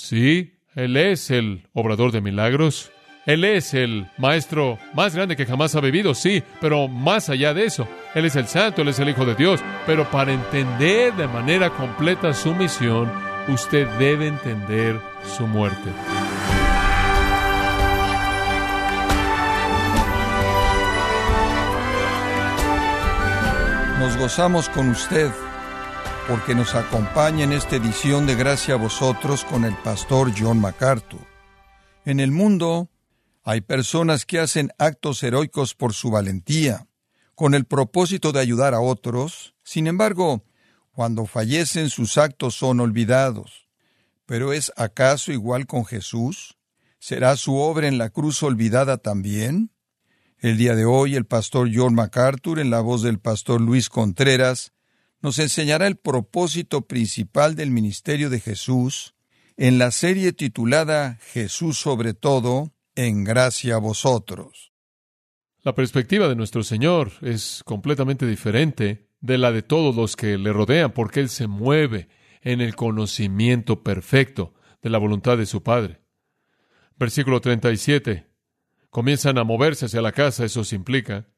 Sí, Él es el obrador de milagros. Él es el maestro más grande que jamás ha vivido, sí, pero más allá de eso, Él es el santo, Él es el Hijo de Dios. Pero para entender de manera completa su misión, usted debe entender su muerte. Nos gozamos con usted porque nos acompaña en esta edición de Gracia a vosotros con el pastor John MacArthur. En el mundo hay personas que hacen actos heroicos por su valentía, con el propósito de ayudar a otros. Sin embargo, cuando fallecen sus actos son olvidados. ¿Pero es acaso igual con Jesús? ¿Será su obra en la cruz olvidada también? El día de hoy el pastor John MacArthur, en la voz del pastor Luis Contreras, nos enseñará el propósito principal del ministerio de Jesús en la serie titulada Jesús sobre todo, en gracia a vosotros. La perspectiva de nuestro Señor es completamente diferente de la de todos los que le rodean, porque Él se mueve en el conocimiento perfecto de la voluntad de su Padre. Versículo 37 comienzan a moverse hacia la casa, eso se implica,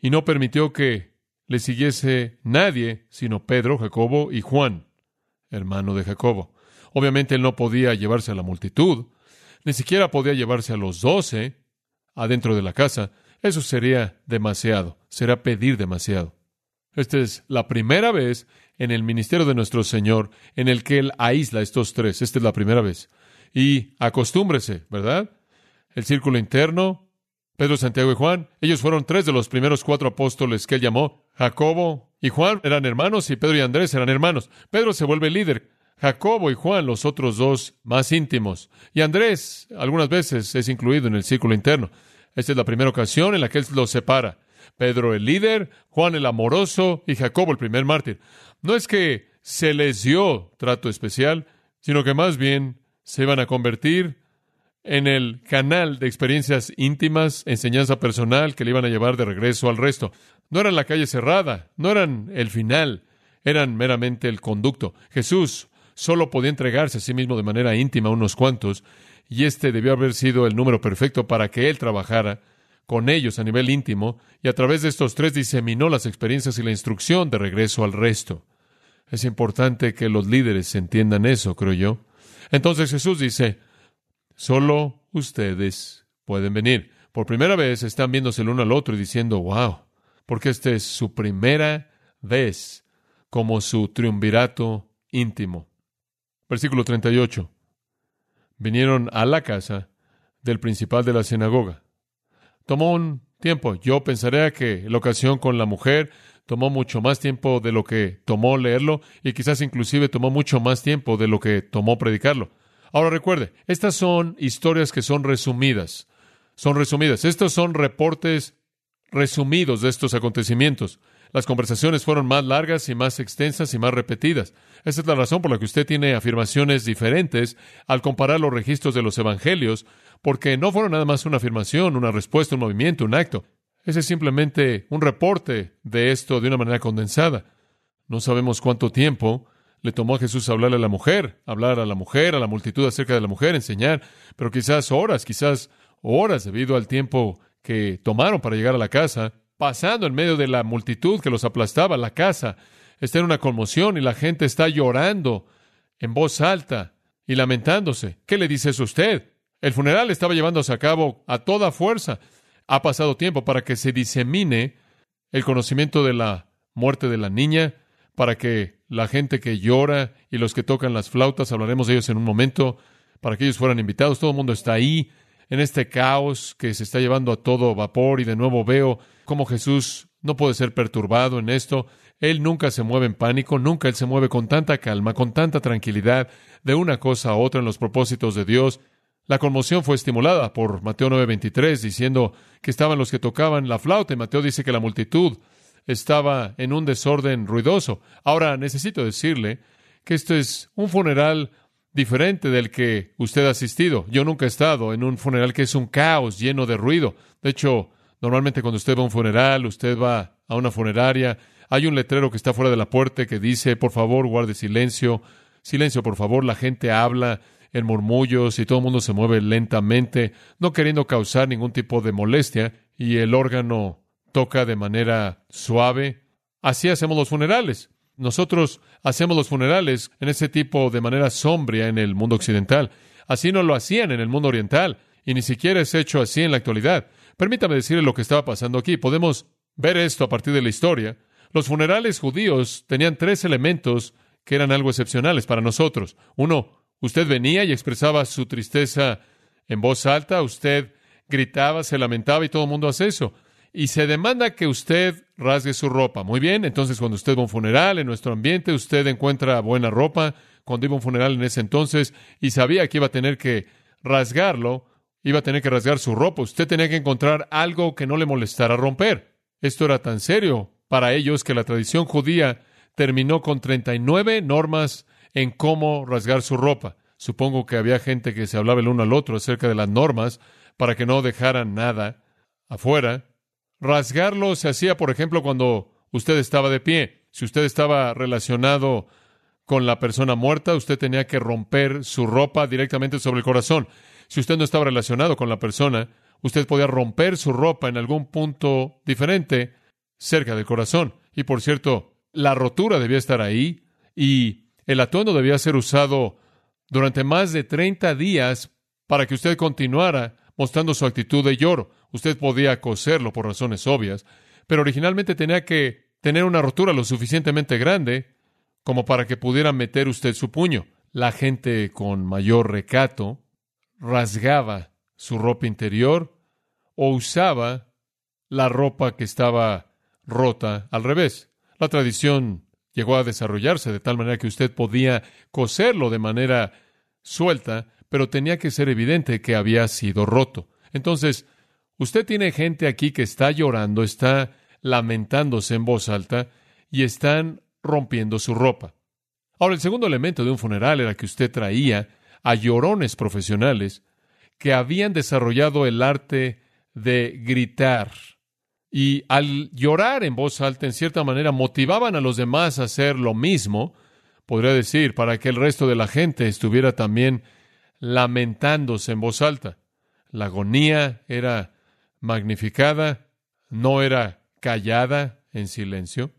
y no permitió que le siguiese nadie sino Pedro, Jacobo y Juan, hermano de Jacobo. Obviamente él no podía llevarse a la multitud, ni siquiera podía llevarse a los doce adentro de la casa. Eso sería demasiado, será pedir demasiado. Esta es la primera vez en el ministerio de nuestro Señor en el que Él aísla estos tres. Esta es la primera vez. Y acostúmbrese, ¿verdad? el círculo interno, Pedro, Santiago y Juan, ellos fueron tres de los primeros cuatro apóstoles que él llamó. Jacobo y Juan eran hermanos y Pedro y Andrés eran hermanos. Pedro se vuelve líder. Jacobo y Juan, los otros dos más íntimos. Y Andrés, algunas veces, es incluido en el círculo interno. Esta es la primera ocasión en la que él los separa. Pedro el líder, Juan el amoroso y Jacobo el primer mártir. No es que se les dio trato especial, sino que más bien se iban a convertir en el canal de experiencias íntimas, enseñanza personal que le iban a llevar de regreso al resto. No eran la calle cerrada, no eran el final, eran meramente el conducto. Jesús solo podía entregarse a sí mismo de manera íntima a unos cuantos, y este debió haber sido el número perfecto para que él trabajara con ellos a nivel íntimo, y a través de estos tres diseminó las experiencias y la instrucción de regreso al resto. Es importante que los líderes entiendan eso, creo yo. Entonces Jesús dice, Solo ustedes pueden venir. Por primera vez están viéndose el uno al otro y diciendo, wow, porque esta es su primera vez como su triunvirato íntimo. Versículo 38. Vinieron a la casa del principal de la sinagoga. Tomó un tiempo. Yo pensaría que la ocasión con la mujer tomó mucho más tiempo de lo que tomó leerlo y quizás inclusive tomó mucho más tiempo de lo que tomó predicarlo. Ahora recuerde, estas son historias que son resumidas. Son resumidas. Estos son reportes resumidos de estos acontecimientos. Las conversaciones fueron más largas y más extensas y más repetidas. Esa es la razón por la que usted tiene afirmaciones diferentes al comparar los registros de los evangelios, porque no fueron nada más una afirmación, una respuesta, un movimiento, un acto. Ese es simplemente un reporte de esto de una manera condensada. No sabemos cuánto tiempo le tomó a Jesús hablarle a la mujer, hablar a la mujer, a la multitud acerca de la mujer, enseñar, pero quizás horas, quizás horas debido al tiempo que tomaron para llegar a la casa, pasando en medio de la multitud que los aplastaba. La casa está en una conmoción y la gente está llorando en voz alta y lamentándose. ¿Qué le dice eso a usted? El funeral estaba llevándose a cabo a toda fuerza. Ha pasado tiempo para que se disemine el conocimiento de la muerte de la niña, para que la gente que llora y los que tocan las flautas, hablaremos de ellos en un momento, para que ellos fueran invitados. Todo el mundo está ahí en este caos que se está llevando a todo vapor y de nuevo veo cómo Jesús no puede ser perturbado en esto. Él nunca se mueve en pánico, nunca Él se mueve con tanta calma, con tanta tranquilidad de una cosa a otra en los propósitos de Dios. La conmoción fue estimulada por Mateo 9:23 diciendo que estaban los que tocaban la flauta y Mateo dice que la multitud estaba en un desorden ruidoso. Ahora necesito decirle que esto es un funeral diferente del que usted ha asistido. Yo nunca he estado en un funeral que es un caos lleno de ruido. De hecho, normalmente cuando usted va a un funeral, usted va a una funeraria, hay un letrero que está fuera de la puerta que dice, por favor, guarde silencio, Silencio, por favor, la gente habla en murmullos y todo el mundo se mueve lentamente, no queriendo causar ningún tipo de molestia, y el órgano toca de manera suave. Así hacemos los funerales. Nosotros hacemos los funerales en ese tipo de manera sombria en el mundo occidental. Así no lo hacían en el mundo oriental, y ni siquiera es hecho así en la actualidad. Permítame decirle lo que estaba pasando aquí. Podemos ver esto a partir de la historia. Los funerales judíos tenían tres elementos que eran algo excepcionales para nosotros. Uno, usted venía y expresaba su tristeza en voz alta, usted gritaba, se lamentaba y todo el mundo hace eso. Y se demanda que usted rasgue su ropa. Muy bien, entonces cuando usted va a un funeral en nuestro ambiente, usted encuentra buena ropa. Cuando iba a un funeral en ese entonces y sabía que iba a tener que rasgarlo, iba a tener que rasgar su ropa. Usted tenía que encontrar algo que no le molestara romper. Esto era tan serio para ellos que la tradición judía terminó con 39 normas en cómo rasgar su ropa. Supongo que había gente que se hablaba el uno al otro acerca de las normas para que no dejaran nada afuera. Rasgarlo se hacía, por ejemplo, cuando usted estaba de pie. Si usted estaba relacionado con la persona muerta, usted tenía que romper su ropa directamente sobre el corazón. Si usted no estaba relacionado con la persona, usted podía romper su ropa en algún punto diferente cerca del corazón. Y por cierto, la rotura debía estar ahí y el atuendo debía ser usado durante más de 30 días para que usted continuara mostrando su actitud de lloro. Usted podía coserlo por razones obvias, pero originalmente tenía que tener una rotura lo suficientemente grande como para que pudiera meter usted su puño. La gente con mayor recato rasgaba su ropa interior o usaba la ropa que estaba rota al revés. La tradición llegó a desarrollarse de tal manera que usted podía coserlo de manera suelta, pero tenía que ser evidente que había sido roto. Entonces, usted tiene gente aquí que está llorando, está lamentándose en voz alta y están rompiendo su ropa. Ahora, el segundo elemento de un funeral era que usted traía a llorones profesionales que habían desarrollado el arte de gritar. Y al llorar en voz alta, en cierta manera, motivaban a los demás a hacer lo mismo, podría decir, para que el resto de la gente estuviera también lamentándose en voz alta. La agonía era magnificada, no era callada en silencio.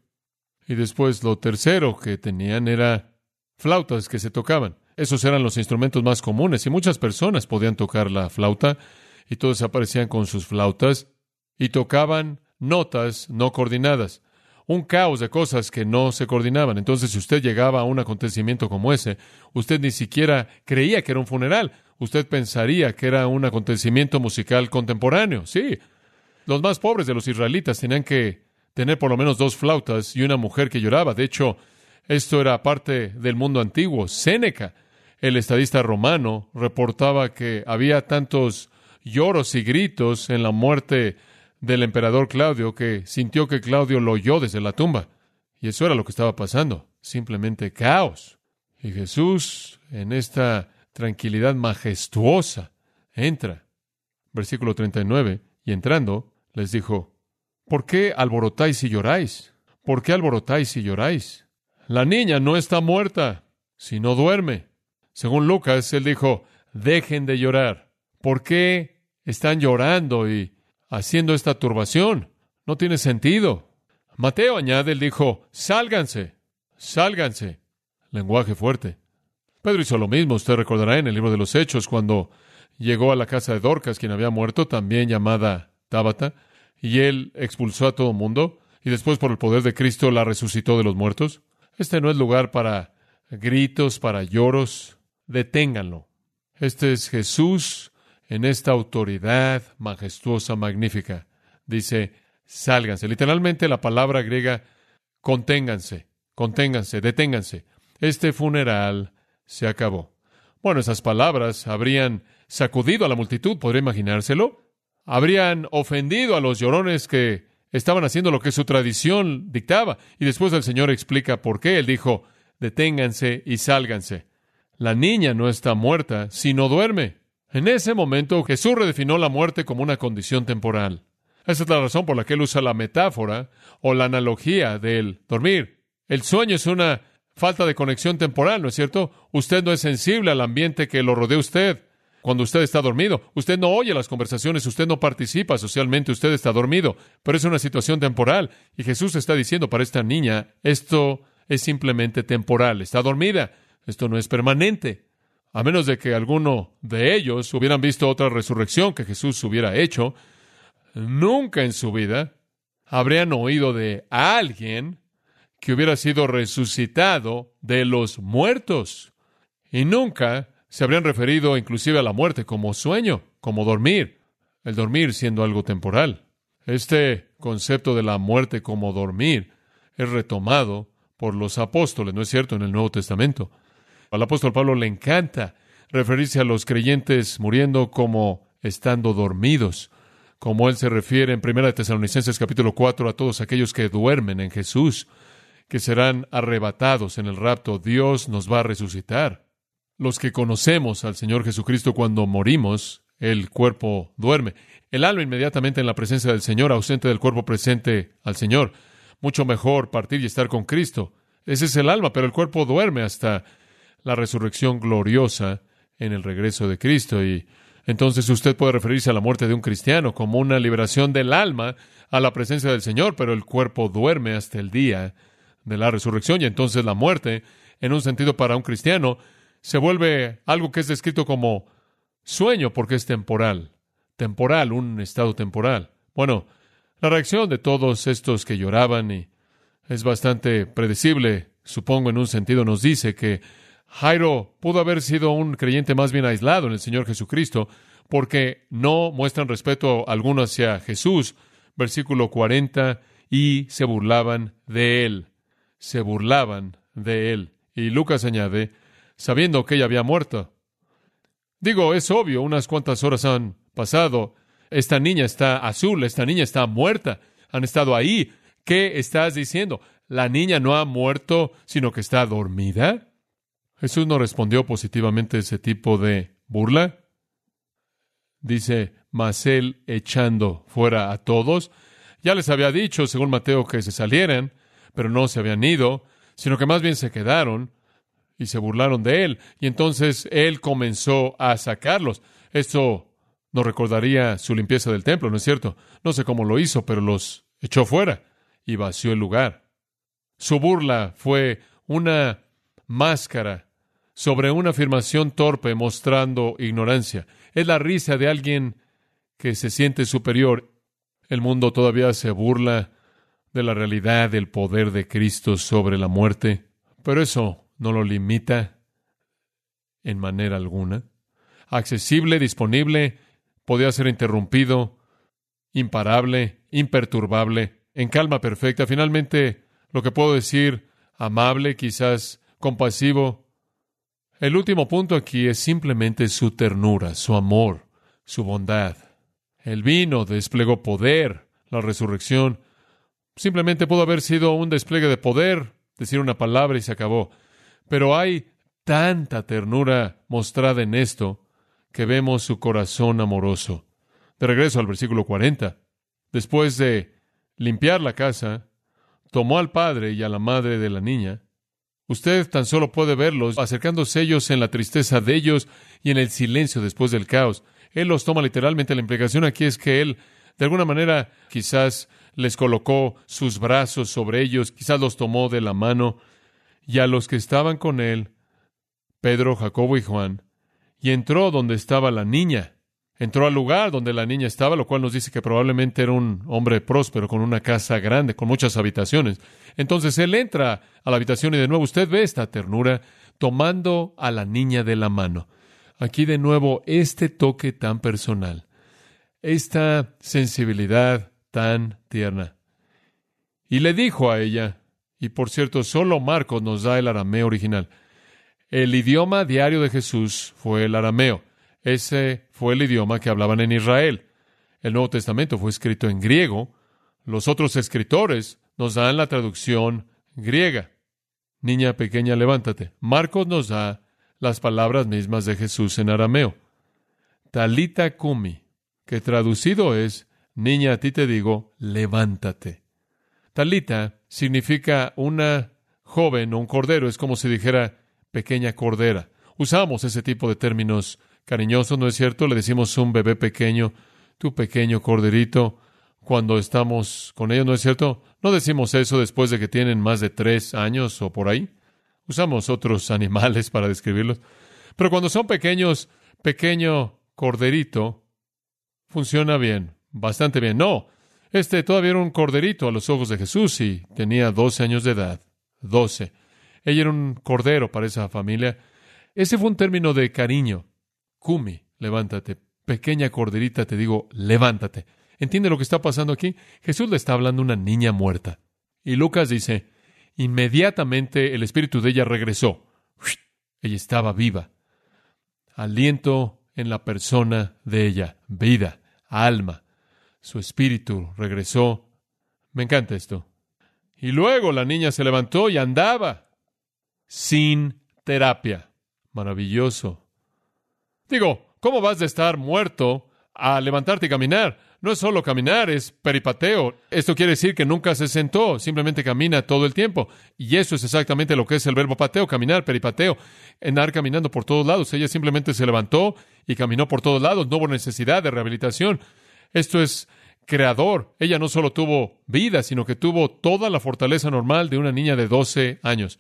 Y después lo tercero que tenían era flautas que se tocaban. Esos eran los instrumentos más comunes y muchas personas podían tocar la flauta y todos aparecían con sus flautas y tocaban notas no coordinadas. Un caos de cosas que no se coordinaban. Entonces, si usted llegaba a un acontecimiento como ese, usted ni siquiera creía que era un funeral. Usted pensaría que era un acontecimiento musical contemporáneo. Sí. Los más pobres de los israelitas tenían que tener por lo menos dos flautas y una mujer que lloraba. De hecho, esto era parte del mundo antiguo. Séneca el estadista romano reportaba que había tantos lloros y gritos en la muerte del emperador Claudio que sintió que Claudio lo oyó desde la tumba. Y eso era lo que estaba pasando, simplemente caos. Y Jesús, en esta tranquilidad majestuosa, entra. Versículo 39, y entrando, les dijo, ¿por qué alborotáis y lloráis? ¿Por qué alborotáis y lloráis? La niña no está muerta, sino duerme. Según Lucas, él dijo, dejen de llorar. ¿Por qué están llorando y haciendo esta turbación? No tiene sentido. Mateo añade, él dijo, sálganse, sálganse. Lenguaje fuerte. Pedro hizo lo mismo, usted recordará en el libro de los Hechos, cuando llegó a la casa de Dorcas, quien había muerto, también llamada Tábata, y él expulsó a todo mundo, y después por el poder de Cristo la resucitó de los muertos. Este no es lugar para gritos, para lloros, deténganlo. Este es Jesús en esta autoridad majestuosa, magnífica. Dice, sálganse. Literalmente la palabra griega, conténganse, conténganse, deténganse. Este funeral se acabó. Bueno, esas palabras habrían sacudido a la multitud, podría imaginárselo. Habrían ofendido a los llorones que estaban haciendo lo que su tradición dictaba. Y después el Señor explica por qué. Él dijo, deténganse y sálganse. La niña no está muerta, sino duerme. En ese momento Jesús redefinió la muerte como una condición temporal. Esa es la razón por la que él usa la metáfora o la analogía del dormir. El sueño es una falta de conexión temporal, ¿no es cierto? Usted no es sensible al ambiente que lo rodea usted. Cuando usted está dormido, usted no oye las conversaciones, usted no participa socialmente, usted está dormido, pero es una situación temporal. Y Jesús está diciendo para esta niña, esto es simplemente temporal, está dormida, esto no es permanente. A menos de que alguno de ellos hubieran visto otra resurrección que Jesús hubiera hecho, nunca en su vida habrían oído de alguien que hubiera sido resucitado de los muertos. Y nunca se habrían referido inclusive a la muerte como sueño, como dormir, el dormir siendo algo temporal. Este concepto de la muerte como dormir es retomado por los apóstoles, ¿no es cierto?, en el Nuevo Testamento. Al apóstol Pablo le encanta referirse a los creyentes muriendo como estando dormidos, como él se refiere en 1 Tesalonicenses capítulo 4 a todos aquellos que duermen en Jesús, que serán arrebatados en el rapto. Dios nos va a resucitar. Los que conocemos al Señor Jesucristo cuando morimos, el cuerpo duerme. El alma inmediatamente en la presencia del Señor, ausente del cuerpo presente al Señor. Mucho mejor partir y estar con Cristo. Ese es el alma, pero el cuerpo duerme hasta la resurrección gloriosa en el regreso de Cristo. Y entonces usted puede referirse a la muerte de un cristiano como una liberación del alma a la presencia del Señor, pero el cuerpo duerme hasta el día de la resurrección y entonces la muerte, en un sentido para un cristiano, se vuelve algo que es descrito como sueño porque es temporal, temporal, un estado temporal. Bueno, la reacción de todos estos que lloraban y es bastante predecible, supongo en un sentido, nos dice que Jairo pudo haber sido un creyente más bien aislado en el Señor Jesucristo, porque no muestran respeto alguno hacia Jesús, versículo 40, y se burlaban de él, se burlaban de él. Y Lucas añade, sabiendo que ella había muerto. Digo, es obvio, unas cuantas horas han pasado, esta niña está azul, esta niña está muerta, han estado ahí. ¿Qué estás diciendo? ¿La niña no ha muerto, sino que está dormida? Jesús no respondió positivamente a ese tipo de burla. Dice, mas él echando fuera a todos. Ya les había dicho, según Mateo, que se salieran, pero no se habían ido, sino que más bien se quedaron y se burlaron de él. Y entonces él comenzó a sacarlos. Esto nos recordaría su limpieza del templo, ¿no es cierto? No sé cómo lo hizo, pero los echó fuera y vació el lugar. Su burla fue una máscara sobre una afirmación torpe mostrando ignorancia. Es la risa de alguien que se siente superior. El mundo todavía se burla de la realidad del poder de Cristo sobre la muerte, pero eso no lo limita en manera alguna. Accesible, disponible, podía ser interrumpido, imparable, imperturbable, en calma perfecta. Finalmente, lo que puedo decir, amable, quizás compasivo, el último punto aquí es simplemente su ternura, su amor, su bondad. El vino desplegó poder, la resurrección. Simplemente pudo haber sido un despliegue de poder, decir una palabra y se acabó. Pero hay tanta ternura mostrada en esto que vemos su corazón amoroso. De regreso al versículo 40. Después de limpiar la casa, tomó al padre y a la madre de la niña Usted tan solo puede verlos acercándose ellos en la tristeza de ellos y en el silencio después del caos. Él los toma literalmente. La implicación aquí es que Él, de alguna manera, quizás les colocó sus brazos sobre ellos, quizás los tomó de la mano, y a los que estaban con Él, Pedro, Jacobo y Juan, y entró donde estaba la niña. Entró al lugar donde la niña estaba, lo cual nos dice que probablemente era un hombre próspero, con una casa grande, con muchas habitaciones. Entonces él entra a la habitación y de nuevo usted ve esta ternura tomando a la niña de la mano. Aquí de nuevo este toque tan personal, esta sensibilidad tan tierna. Y le dijo a ella, y por cierto, solo Marcos nos da el arameo original. El idioma diario de Jesús fue el arameo. Ese fue el idioma que hablaban en Israel. El Nuevo Testamento fue escrito en griego. Los otros escritores nos dan la traducción griega. Niña pequeña, levántate. Marcos nos da las palabras mismas de Jesús en arameo. Talita kumi, que traducido es, niña, a ti te digo, levántate. Talita significa una joven o un cordero es como si dijera pequeña cordera. Usamos ese tipo de términos cariñosos, ¿no es cierto? Le decimos un bebé pequeño, tu pequeño corderito, cuando estamos con ellos, ¿no es cierto? No decimos eso después de que tienen más de tres años o por ahí. Usamos otros animales para describirlos. Pero cuando son pequeños, pequeño corderito, funciona bien, bastante bien. No, este todavía era un corderito a los ojos de Jesús y tenía 12 años de edad. 12. Ella era un cordero para esa familia. Ese fue un término de cariño. Kumi, levántate. Pequeña corderita, te digo, levántate. ¿Entiende lo que está pasando aquí? Jesús le está hablando a una niña muerta. Y Lucas dice, inmediatamente el espíritu de ella regresó. Ella estaba viva. Aliento en la persona de ella, vida, alma. Su espíritu regresó. Me encanta esto. Y luego la niña se levantó y andaba sin terapia. Maravilloso. Digo, ¿cómo vas de estar muerto a levantarte y caminar? No es solo caminar, es peripateo. Esto quiere decir que nunca se sentó, simplemente camina todo el tiempo. Y eso es exactamente lo que es el verbo pateo, caminar, peripateo, andar caminando por todos lados. Ella simplemente se levantó y caminó por todos lados. No hubo necesidad de rehabilitación. Esto es creador. Ella no solo tuvo vida, sino que tuvo toda la fortaleza normal de una niña de 12 años.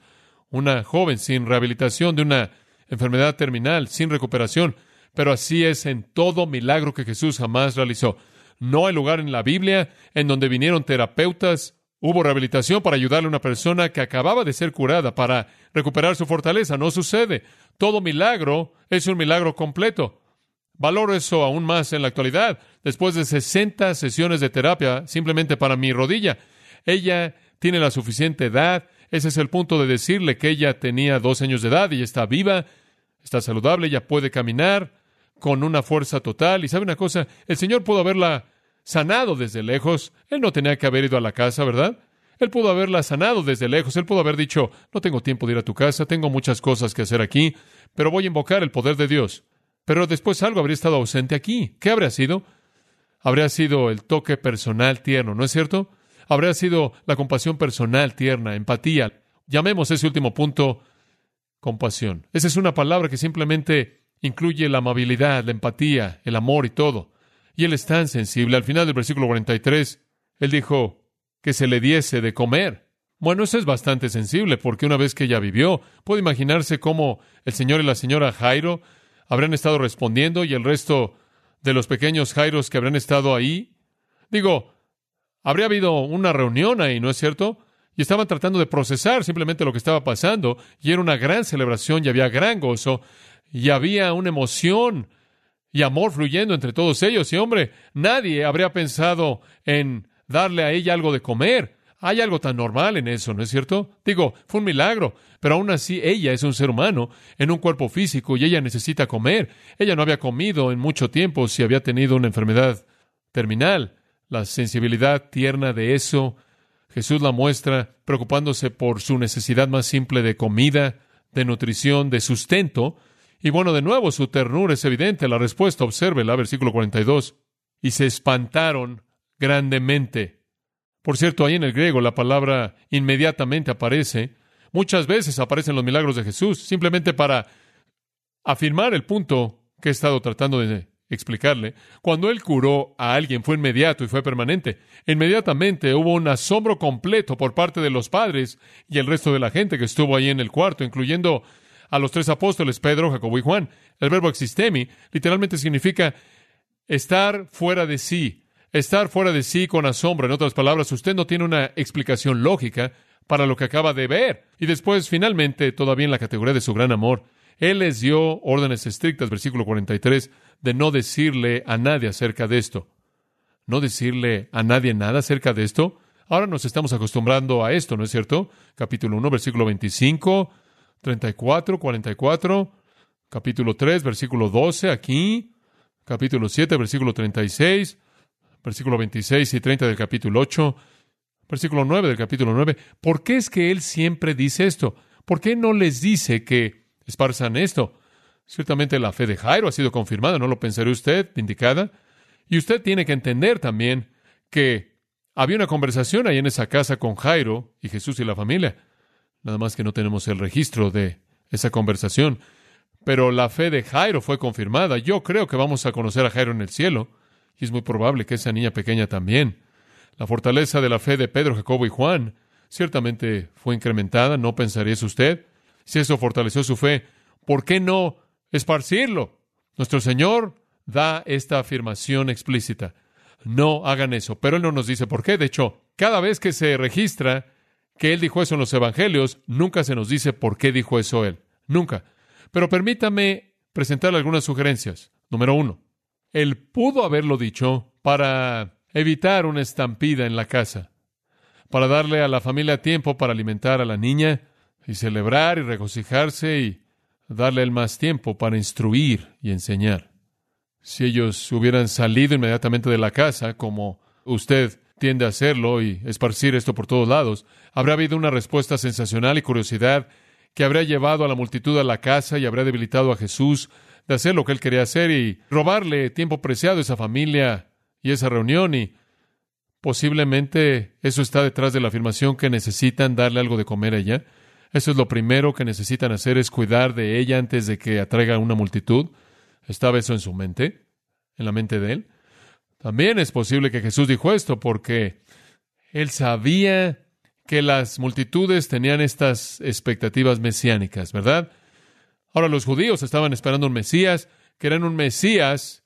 Una joven sin rehabilitación de una enfermedad terminal, sin recuperación. Pero así es en todo milagro que Jesús jamás realizó. No hay lugar en la Biblia en donde vinieron terapeutas, hubo rehabilitación para ayudarle a una persona que acababa de ser curada para recuperar su fortaleza. No sucede. Todo milagro es un milagro completo. Valoro eso aún más en la actualidad. Después de 60 sesiones de terapia simplemente para mi rodilla, ella tiene la suficiente edad. Ese es el punto de decirle que ella tenía dos años de edad y está viva, está saludable, ella puede caminar, con una fuerza total. Y sabe una cosa, el Señor pudo haberla sanado desde lejos. Él no tenía que haber ido a la casa, ¿verdad? Él pudo haberla sanado desde lejos. Él pudo haber dicho, no tengo tiempo de ir a tu casa, tengo muchas cosas que hacer aquí, pero voy a invocar el poder de Dios. Pero después algo habría estado ausente aquí. ¿Qué habría sido? Habría sido el toque personal tierno, ¿no es cierto? Habría sido la compasión personal tierna, empatía. Llamemos ese último punto compasión. Esa es una palabra que simplemente incluye la amabilidad, la empatía, el amor y todo. Y él es tan sensible. Al final del versículo 43, él dijo que se le diese de comer. Bueno, eso es bastante sensible, porque una vez que ella vivió, puede imaginarse cómo el señor y la señora Jairo habrán estado respondiendo y el resto de los pequeños Jairos que habrán estado ahí. Digo, habría habido una reunión ahí, ¿no es cierto? Y estaban tratando de procesar simplemente lo que estaba pasando, y era una gran celebración y había gran gozo, y había una emoción y amor fluyendo entre todos ellos. Y hombre, nadie habría pensado en darle a ella algo de comer. Hay algo tan normal en eso, ¿no es cierto? Digo, fue un milagro, pero aún así ella es un ser humano en un cuerpo físico y ella necesita comer. Ella no había comido en mucho tiempo si había tenido una enfermedad terminal. La sensibilidad tierna de eso, Jesús la muestra preocupándose por su necesidad más simple de comida, de nutrición, de sustento, y bueno, de nuevo, su ternura es evidente. La respuesta, obsérvela, versículo 42. Y se espantaron grandemente. Por cierto, ahí en el griego la palabra inmediatamente aparece. Muchas veces aparecen los milagros de Jesús, simplemente para afirmar el punto que he estado tratando de explicarle. Cuando él curó a alguien fue inmediato y fue permanente. Inmediatamente hubo un asombro completo por parte de los padres y el resto de la gente que estuvo ahí en el cuarto, incluyendo a los tres apóstoles, Pedro, Jacobo y Juan. El verbo existemi literalmente significa estar fuera de sí, estar fuera de sí con asombro. En otras palabras, usted no tiene una explicación lógica para lo que acaba de ver. Y después, finalmente, todavía en la categoría de su gran amor, Él les dio órdenes estrictas, versículo 43, de no decirle a nadie acerca de esto. No decirle a nadie nada acerca de esto. Ahora nos estamos acostumbrando a esto, ¿no es cierto? Capítulo 1, versículo 25, 34, 44, capítulo 3, versículo 12 aquí, capítulo 7, versículo 36, versículo 26 y 30 del capítulo 8, versículo 9 del capítulo 9. ¿Por qué es que él siempre dice esto? ¿Por qué no les dice que esparzan esto? Ciertamente la fe de Jairo ha sido confirmada, ¿no lo pensará usted, indicada? Y usted tiene que entender también que había una conversación ahí en esa casa con Jairo y Jesús y la familia. Nada más que no tenemos el registro de esa conversación. Pero la fe de Jairo fue confirmada. Yo creo que vamos a conocer a Jairo en el cielo. Y es muy probable que esa niña pequeña también. La fortaleza de la fe de Pedro, Jacobo y Juan ciertamente fue incrementada, ¿no pensaría usted? Si eso fortaleció su fe, ¿por qué no esparcirlo? Nuestro Señor da esta afirmación explícita. No hagan eso, pero Él no nos dice por qué. De hecho, cada vez que se registra que Él dijo eso en los Evangelios, nunca se nos dice por qué dijo eso Él. Nunca. Pero permítame presentarle algunas sugerencias. Número uno, Él pudo haberlo dicho para evitar una estampida en la casa, para darle a la familia tiempo para alimentar a la niña y celebrar y regocijarse y darle el más tiempo para instruir y enseñar. Si ellos hubieran salido inmediatamente de la casa, como usted tiende a hacerlo y esparcir esto por todos lados, habría habido una respuesta sensacional y curiosidad que habría llevado a la multitud a la casa y habría debilitado a Jesús de hacer lo que él quería hacer y robarle tiempo preciado a esa familia y esa reunión y posiblemente eso está detrás de la afirmación que necesitan darle algo de comer a ella. Eso es lo primero que necesitan hacer es cuidar de ella antes de que atraiga una multitud. ¿Estaba eso en su mente? ¿En la mente de él? También es posible que Jesús dijo esto porque él sabía que las multitudes tenían estas expectativas mesiánicas, ¿verdad? Ahora los judíos estaban esperando un Mesías, que era un Mesías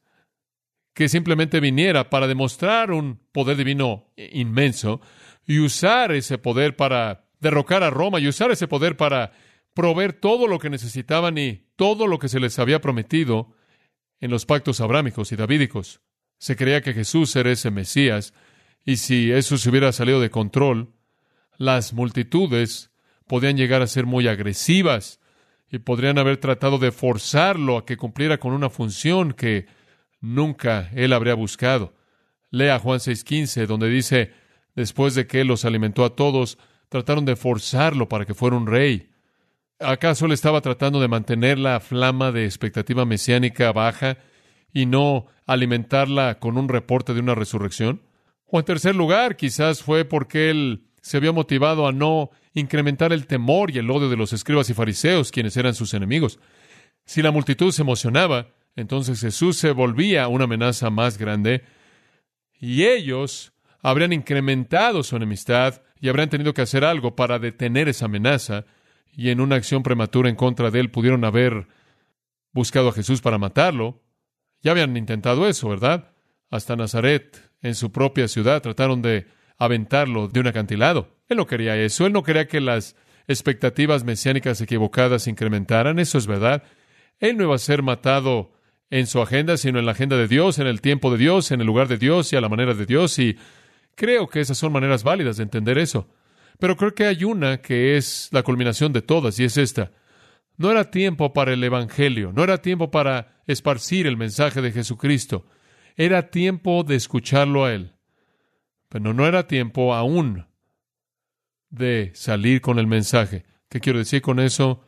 que simplemente viniera para demostrar un poder divino inmenso y usar ese poder para derrocar a Roma y usar ese poder para proveer todo lo que necesitaban y todo lo que se les había prometido en los pactos abrámicos y davídicos. Se creía que Jesús era ese Mesías y si eso se hubiera salido de control, las multitudes podían llegar a ser muy agresivas y podrían haber tratado de forzarlo a que cumpliera con una función que nunca él habría buscado. Lea Juan 6:15, donde dice, después de que él los alimentó a todos, trataron de forzarlo para que fuera un rey. ¿Acaso él estaba tratando de mantener la flama de expectativa mesiánica baja y no alimentarla con un reporte de una resurrección? O en tercer lugar, quizás fue porque él se había motivado a no incrementar el temor y el odio de los escribas y fariseos, quienes eran sus enemigos. Si la multitud se emocionaba, entonces Jesús se volvía una amenaza más grande y ellos habrían incrementado su enemistad y habrían tenido que hacer algo para detener esa amenaza y en una acción prematura en contra de él pudieron haber buscado a Jesús para matarlo. Ya habían intentado eso, ¿verdad? Hasta Nazaret, en su propia ciudad, trataron de aventarlo de un acantilado. Él no quería eso, él no quería que las expectativas mesiánicas equivocadas se incrementaran, eso es verdad. Él no iba a ser matado en su agenda, sino en la agenda de Dios, en el tiempo de Dios, en el lugar de Dios y a la manera de Dios. Y creo que esas son maneras válidas de entender eso. Pero creo que hay una que es la culminación de todas, y es esta. No era tiempo para el Evangelio, no era tiempo para esparcir el mensaje de Jesucristo, era tiempo de escucharlo a Él. Pero no era tiempo aún de salir con el mensaje. ¿Qué quiero decir con eso?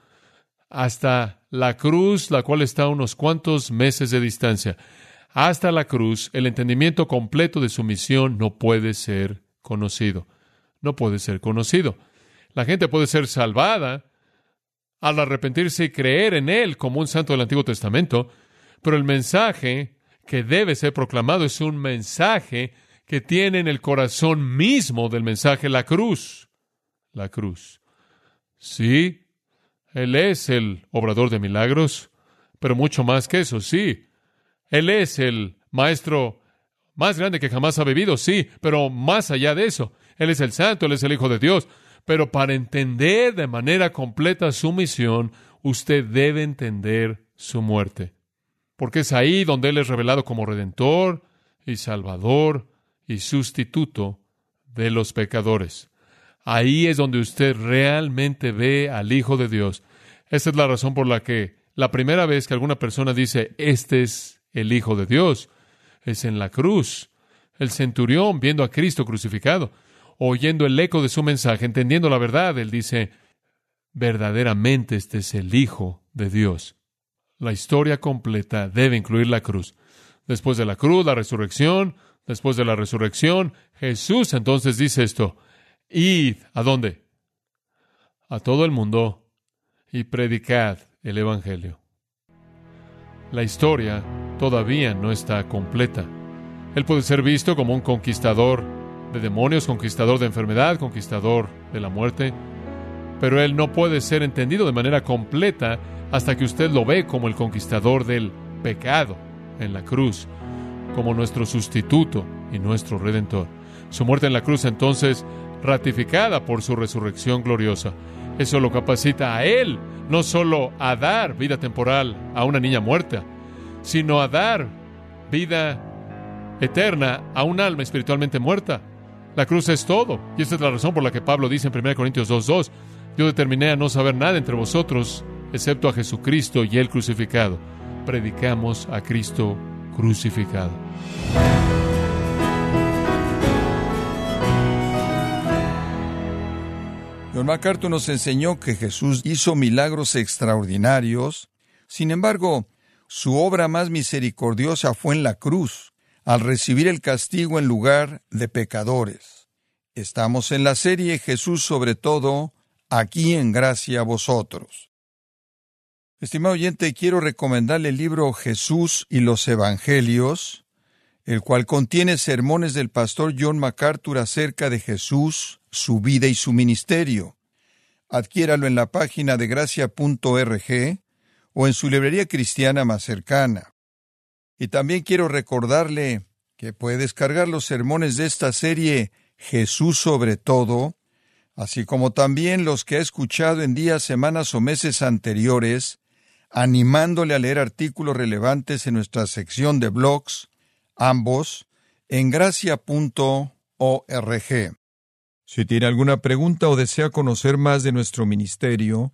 hasta la cruz, la cual está a unos cuantos meses de distancia. Hasta la cruz, el entendimiento completo de su misión no puede ser conocido. No puede ser conocido. La gente puede ser salvada al arrepentirse y creer en Él como un santo del Antiguo Testamento, pero el mensaje que debe ser proclamado es un mensaje que tiene en el corazón mismo del mensaje la cruz. La cruz. Sí, él es el obrador de milagros, pero mucho más que eso, sí. Él es el maestro más grande que jamás ha vivido, sí, pero más allá de eso, Él es el santo, Él es el Hijo de Dios. Pero para entender de manera completa su misión, usted debe entender su muerte. Porque es ahí donde Él es revelado como redentor y salvador y sustituto de los pecadores. Ahí es donde usted realmente ve al Hijo de Dios. Esta es la razón por la que la primera vez que alguna persona dice, este es el Hijo de Dios, es en la cruz. El centurión viendo a Cristo crucificado, oyendo el eco de su mensaje, entendiendo la verdad, él dice, verdaderamente este es el Hijo de Dios. La historia completa debe incluir la cruz. Después de la cruz, la resurrección, después de la resurrección, Jesús entonces dice esto, Id, ¿a dónde? a todo el mundo y predicad el Evangelio. La historia todavía no está completa. Él puede ser visto como un conquistador de demonios, conquistador de enfermedad, conquistador de la muerte, pero él no puede ser entendido de manera completa hasta que usted lo ve como el conquistador del pecado en la cruz, como nuestro sustituto y nuestro redentor. Su muerte en la cruz entonces ratificada por su resurrección gloriosa. Eso lo capacita a él no solo a dar vida temporal a una niña muerta, sino a dar vida eterna a un alma espiritualmente muerta. La cruz es todo. Y esta es la razón por la que Pablo dice en 1 Corintios 2.2, yo determiné a no saber nada entre vosotros, excepto a Jesucristo y el crucificado. Predicamos a Cristo crucificado. John MacArthur nos enseñó que Jesús hizo milagros extraordinarios, sin embargo, su obra más misericordiosa fue en la cruz, al recibir el castigo en lugar de pecadores. Estamos en la serie Jesús sobre todo, aquí en gracia a vosotros. Estimado oyente, quiero recomendarle el libro Jesús y los Evangelios, el cual contiene sermones del pastor John MacArthur acerca de Jesús, su vida y su ministerio. Adquiéralo en la página de gracia.org o en su librería cristiana más cercana. Y también quiero recordarle que puede descargar los sermones de esta serie Jesús sobre todo, así como también los que ha escuchado en días, semanas o meses anteriores, animándole a leer artículos relevantes en nuestra sección de blogs, ambos en gracia.org. Si tiene alguna pregunta o desea conocer más de nuestro ministerio,